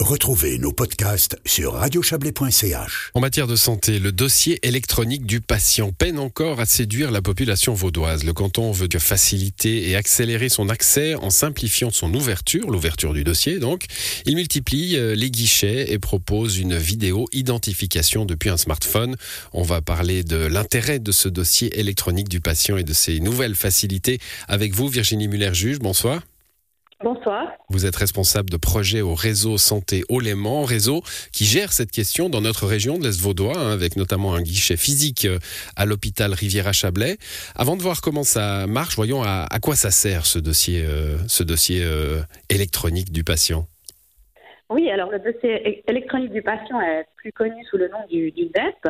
Retrouvez nos podcasts sur radiochablais.ch. En matière de santé, le dossier électronique du patient peine encore à séduire la population vaudoise. Le canton veut faciliter et accélérer son accès en simplifiant son ouverture, l'ouverture du dossier donc. Il multiplie euh, les guichets et propose une vidéo identification depuis un smartphone. On va parler de l'intérêt de ce dossier électronique du patient et de ses nouvelles facilités avec vous, Virginie Muller-Juge. Bonsoir. Bonsoir. Vous êtes responsable de projet au réseau Santé Haut-Léman, réseau qui gère cette question dans notre région de l'Est vaudois, hein, avec notamment un guichet physique euh, à l'hôpital Riviera-Chablais. Avant de voir comment ça marche, voyons à, quoi ça sert ce dossier, euh, ce dossier euh, électronique du patient. Oui, alors le dossier électronique du patient est plus connu sous le nom du, du DEP.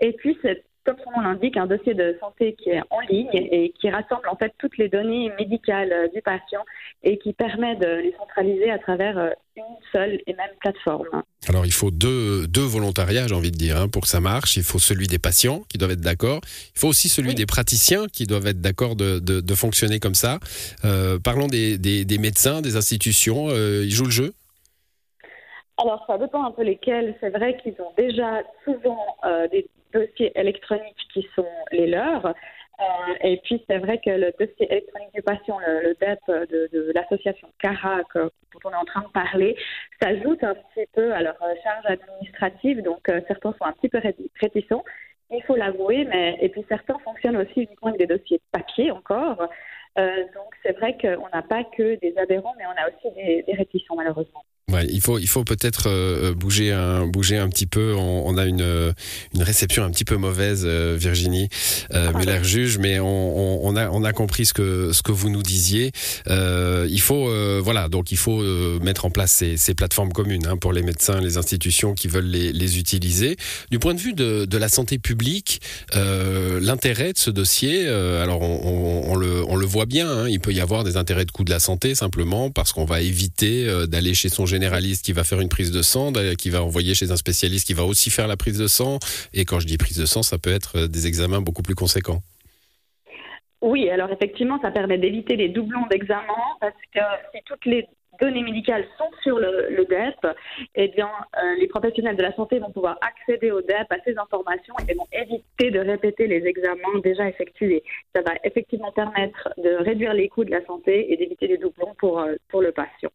Et puis, c'est comme son nom l'indique, un dossier de santé qui est en ligne et qui rassemble en fait toutes les données médicales euh, du patient et qui permet de les centraliser à travers euh, une seule et même plateforme. Alors il faut deux, deux volontariats, j'ai envie de dire, hein, pour que ça marche. Il faut celui des patients qui doivent être d'accord. Il faut aussi celui des praticiens qui doivent être d'accord de, de, fonctionner comme ça. Euh, parlons des, des, médecins, des institutions. ils jouent le jeu? Alors, ça dépend un peu lesquels. C'est vrai qu'ils ont déjà souvent des dossiers électroniques qui sont les leurs. Euh, et puis, c'est vrai que le dossier électronique du patient, le, DEP de, l'association CARA, dont on est en train de parler, s'ajoute un petit peu à leur charge administrative. Donc, euh, certains sont un petit peu réticents, il faut l'avouer. Mais Et puis, certains fonctionnent aussi uniquement avec des dossiers papier encore. Euh, donc, c'est vrai qu'on n'a pas que des adhérents, mais on a aussi des réticents, malheureusement. Ouais, il faut, il faut peut-être euh, bouger un, bouger un petit peu. On, a une, une réception un petit peu mauvaise, euh, Virginie euh, Muller juge, mais on, on, a, on a compris ce que, ce que vous nous disiez. Euh, il faut, voilà, donc il faut mettre en place ces, ces plateformes communes hein, pour les médecins, les institutions qui veulent les, les utiliser. Du point de vue de, de la santé publique, l'intérêt de ce dossier, alors on, on, le, on le voit bien. Hein, il peut y avoir des intérêts de coût de la santé simplement parce qu'on va éviter d'aller chez son généraliste qui va faire une prise de sang, qui va envoyer chez un spécialiste qui va aussi faire la prise de sang. Et quand je dis prise de sang, ça peut être euh, des examens beaucoup plus conséquents. Oui, alors effectivement, ça permet d'éviter les doublons d'examens parce que si toutes les données médicales sont sur le, DEP, eh bien, euh, les professionnels de la santé vont pouvoir accéder au DEP, à ces informations, et vont éviter de répéter les examens déjà effectués. Ça va effectivement permettre de réduire les coûts de la santé et d'éviter les doublons pour, euh, pour le patient.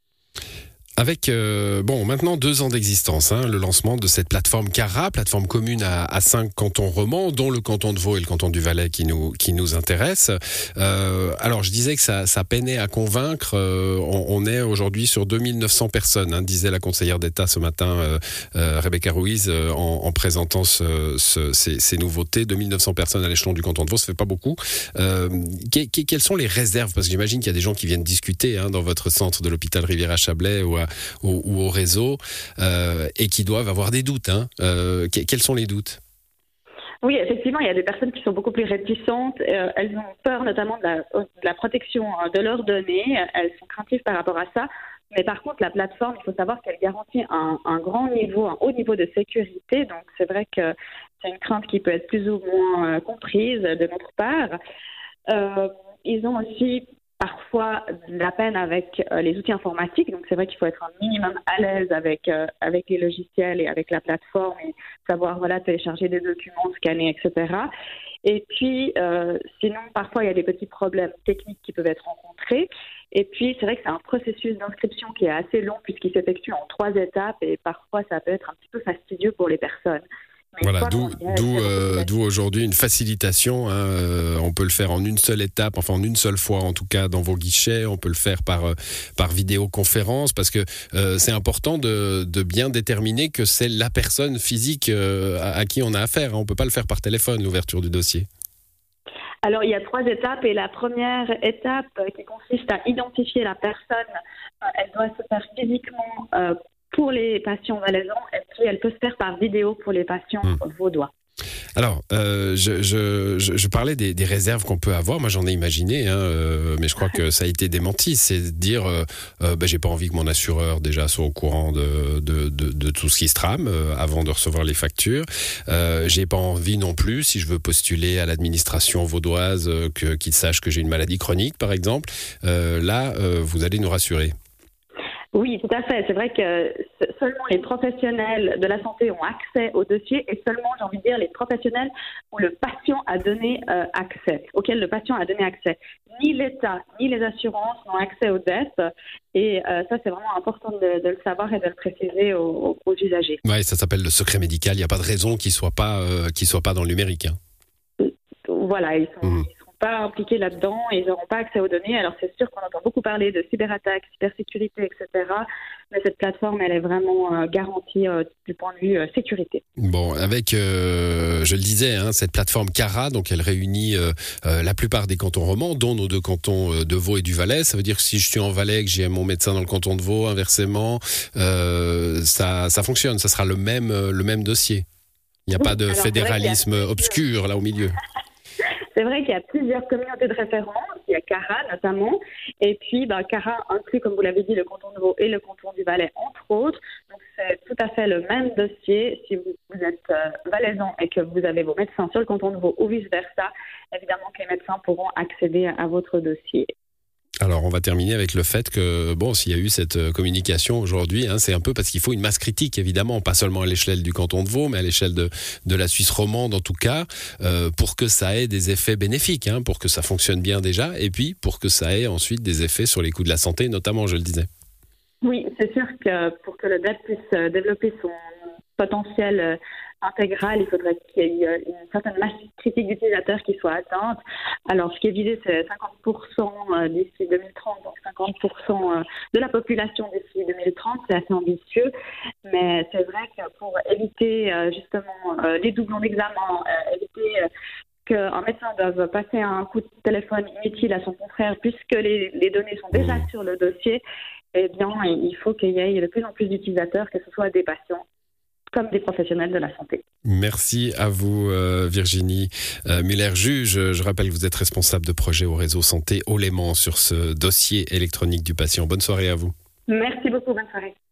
Avec euh, bon maintenant deux ans d'existence, hein, le lancement de cette plateforme Cara, plateforme commune à, à, cinq cantons romans, dont le canton de Vaud et le canton du Valais qui nous qui nous intéressent. Euh, alors je disais que ça, ça peinait à convaincre. Euh, on, est aujourd'hui sur 2900 personnes, hein, disait la conseillère d'État ce matin, Rebecca Ruiz, en, en, présentant ce, ce, ces, ces, nouveautés. 2900 personnes à l'échelon du canton de Vaud, ça fait pas beaucoup. Que, quelles sont les réserves? Parce que j'imagine qu'il y a des gens qui viennent discuter hein, dans votre centre de l'hôpital Riviera-Chablais ou ou, au réseau euh, et qui doivent avoir des doutes. Hein. Euh, quels sont les doutes? Oui, effectivement, il y a des personnes qui sont beaucoup plus réticentes. Euh, elles ont peur notamment de la, protection de leurs données. Elles sont craintives par rapport à ça. Mais par contre, la plateforme, il faut savoir qu'elle garantit un, grand niveau, un haut niveau de sécurité. Donc, c'est vrai que c'est une crainte qui peut être plus ou moins comprise de notre part. ils ont aussi parfois la peine avec euh, les outils informatiques. Donc c'est vrai qu'il faut être un minimum à l'aise avec euh, avec les logiciels et avec la plateforme et savoir voilà télécharger des documents, scanner, etc. Et puis euh, sinon parfois il y a des petits problèmes techniques qui peuvent être rencontrés. Et puis c'est vrai que c'est un processus d'inscription qui est assez long puisqu'il s'effectue en trois étapes et parfois ça peut être un petit peu fastidieux pour les personnes. Voilà, d'où euh, aujourd'hui une facilitation. Hein, euh, on peut le faire en une seule étape, enfin en une seule fois en tout cas dans vos guichets. On peut le faire par euh, par vidéoconférence parce que c'est important de, de, bien déterminer que c'est la personne physique à, qui on a affaire. Hein. On peut pas le faire par téléphone l'ouverture du dossier. Alors il y a trois étapes et la première étape qui consiste à identifier la personne, elle doit se faire physiquement pour les patients valaisans et puis elle peut se faire par vidéo pour les patients hmm. vaudois. Alors, euh, je, je, je, parlais des, des réserves qu'on peut avoir. Moi, j'en ai imaginé, hein, euh, mais je crois que ça a été démenti. C'est de dire, euh, euh ben, j'ai pas envie que mon assureur déjà soit au courant de, de, de, de tout ce qui se trame avant de recevoir les factures. J'ai pas envie non plus, si je veux postuler à l'administration vaudoise, que qu'ils sachent que j'ai une maladie chronique, par exemple. là, vous allez nous rassurer. Oui, tout à fait. C'est vrai que seulement les professionnels de la santé ont accès au dossier et seulement, j'ai envie de dire, les professionnels où le patient a donné euh, accès, auxquels le patient a donné accès. Ni l'État, ni les assurances n'ont accès au DEP et euh, ça, c'est vraiment important de, le savoir et de le préciser aux, usagers. Oui, ça s'appelle le secret médical. Il n'y a pas de raison qu'il ne soit, pas, euh, soit pas dans le numérique. Hein. Voilà, ils sont, mmh pas impliqués là-dedans et ils n'auront pas accès aux données. Alors c'est sûr qu'on entend beaucoup parler de cyberattaques, cybersécurité, etc. Mais cette plateforme, elle est vraiment euh, garantie euh, du point de vue euh, sécurité. Bon, avec, je le disais, hein, cette plateforme CARA, donc elle réunit la plupart des cantons romans, dont nos deux cantons de Vaud et du Valais. Ça veut dire que si je suis en Valais, que j'ai mon médecin dans le canton de Vaud, inversement, ça, ça fonctionne. Ça sera le même, le même dossier. Il n'y a pas de fédéralisme obscur là au milieu. C'est vrai qu'il y a plusieurs communautés de référence. Il y a CARA notamment. Et puis, ben, CARA inclut, comme vous l'avez dit, le canton de Vaud et le canton du Valais, entre autres. Donc, c'est tout à fait le même dossier. Si vous, êtes euh, valaisan et que vous avez vos médecins sur le canton de Vaud ou vice-versa, évidemment que les médecins pourront accéder à votre dossier. Alors, on va terminer avec le fait que, bon, s'il y a eu cette euh, communication aujourd'hui, hein, c'est un peu parce qu'il faut une masse critique, évidemment, pas seulement à l'échelle du canton de Vaud, mais à l'échelle de, de la Suisse romande, en tout cas, euh, pour que ça ait des effets bénéfiques, hein, pour que ça fonctionne bien déjà, et puis pour que ça ait ensuite des effets sur les coûts de la santé, notamment, je le disais. Oui, c'est sûr que pour que le DEP puisse euh, développer son potentiel intégrale, il faudrait qu'il y ait une certaine masse critique d'utilisateurs qui soit atteinte. Alors, ce qui est visé, c'est 50% euh, d'ici 2030, donc 50% euh, de la population d'ici 2030, c'est assez ambitieux, mais c'est vrai que pour éviter euh, justement les doublons d'examen, éviter qu'un médecin doive passer un coup de téléphone inutile à son confrère puisque les, les données sont déjà mmh. sur le dossier, eh bien, il faut qu'il y ait de plus en plus d'utilisateurs, que ce soit des patients comme des professionnels de la santé. Merci à vous, euh, Virginie euh, Muller-Juge. Je rappelle que vous êtes responsable de projet au réseau Santé au Léman sur ce dossier électronique du patient. Bonne soirée à vous. Merci beaucoup, bonne soirée.